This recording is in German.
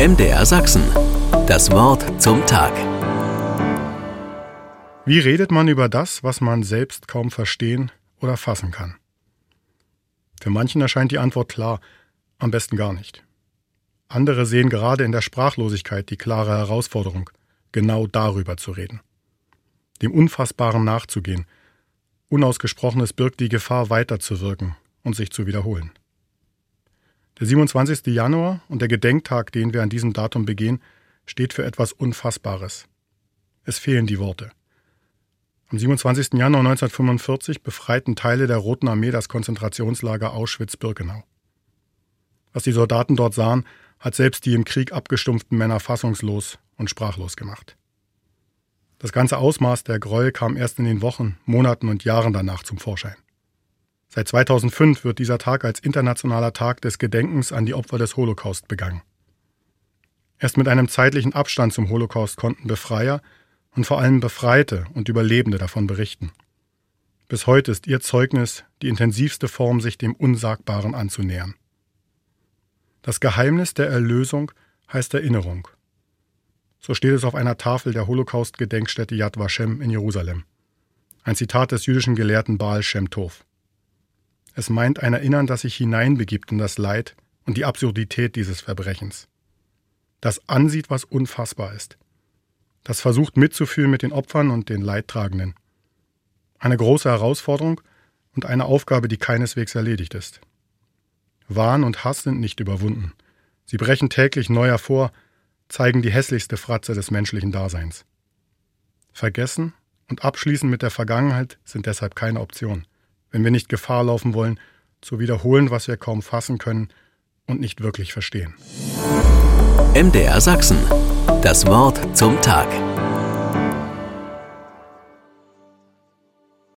MDR Sachsen. Das Wort zum Tag. Wie redet man über das, was man selbst kaum verstehen oder fassen kann? Für manchen erscheint die Antwort klar, am besten gar nicht. Andere sehen gerade in der Sprachlosigkeit die klare Herausforderung, genau darüber zu reden. Dem Unfassbaren nachzugehen. Unausgesprochenes birgt die Gefahr, weiterzuwirken und sich zu wiederholen. Der 27. Januar und der Gedenktag, den wir an diesem Datum begehen, steht für etwas Unfassbares. Es fehlen die Worte. Am 27. Januar 1945 befreiten Teile der Roten Armee das Konzentrationslager Auschwitz-Birkenau. Was die Soldaten dort sahen, hat selbst die im Krieg abgestumpften Männer fassungslos und sprachlos gemacht. Das ganze Ausmaß der Gräuel kam erst in den Wochen, Monaten und Jahren danach zum Vorschein. Seit 2005 wird dieser Tag als internationaler Tag des Gedenkens an die Opfer des Holocaust begangen. Erst mit einem zeitlichen Abstand zum Holocaust konnten Befreier und vor allem Befreite und Überlebende davon berichten. Bis heute ist ihr Zeugnis die intensivste Form, sich dem Unsagbaren anzunähern. Das Geheimnis der Erlösung heißt Erinnerung. So steht es auf einer Tafel der Holocaust-Gedenkstätte Yad Vashem in Jerusalem. Ein Zitat des jüdischen Gelehrten Baal Shem Tov. Es meint ein Erinnern, das sich hineinbegibt in das Leid und die Absurdität dieses Verbrechens. Das ansieht, was unfassbar ist. Das versucht mitzufühlen mit den Opfern und den Leidtragenden. Eine große Herausforderung und eine Aufgabe, die keineswegs erledigt ist. Wahn und Hass sind nicht überwunden. Sie brechen täglich neu hervor, zeigen die hässlichste Fratze des menschlichen Daseins. Vergessen und abschließen mit der Vergangenheit sind deshalb keine Option wenn wir nicht Gefahr laufen wollen, zu wiederholen, was wir kaum fassen können und nicht wirklich verstehen. MDR Sachsen. Das Wort zum Tag.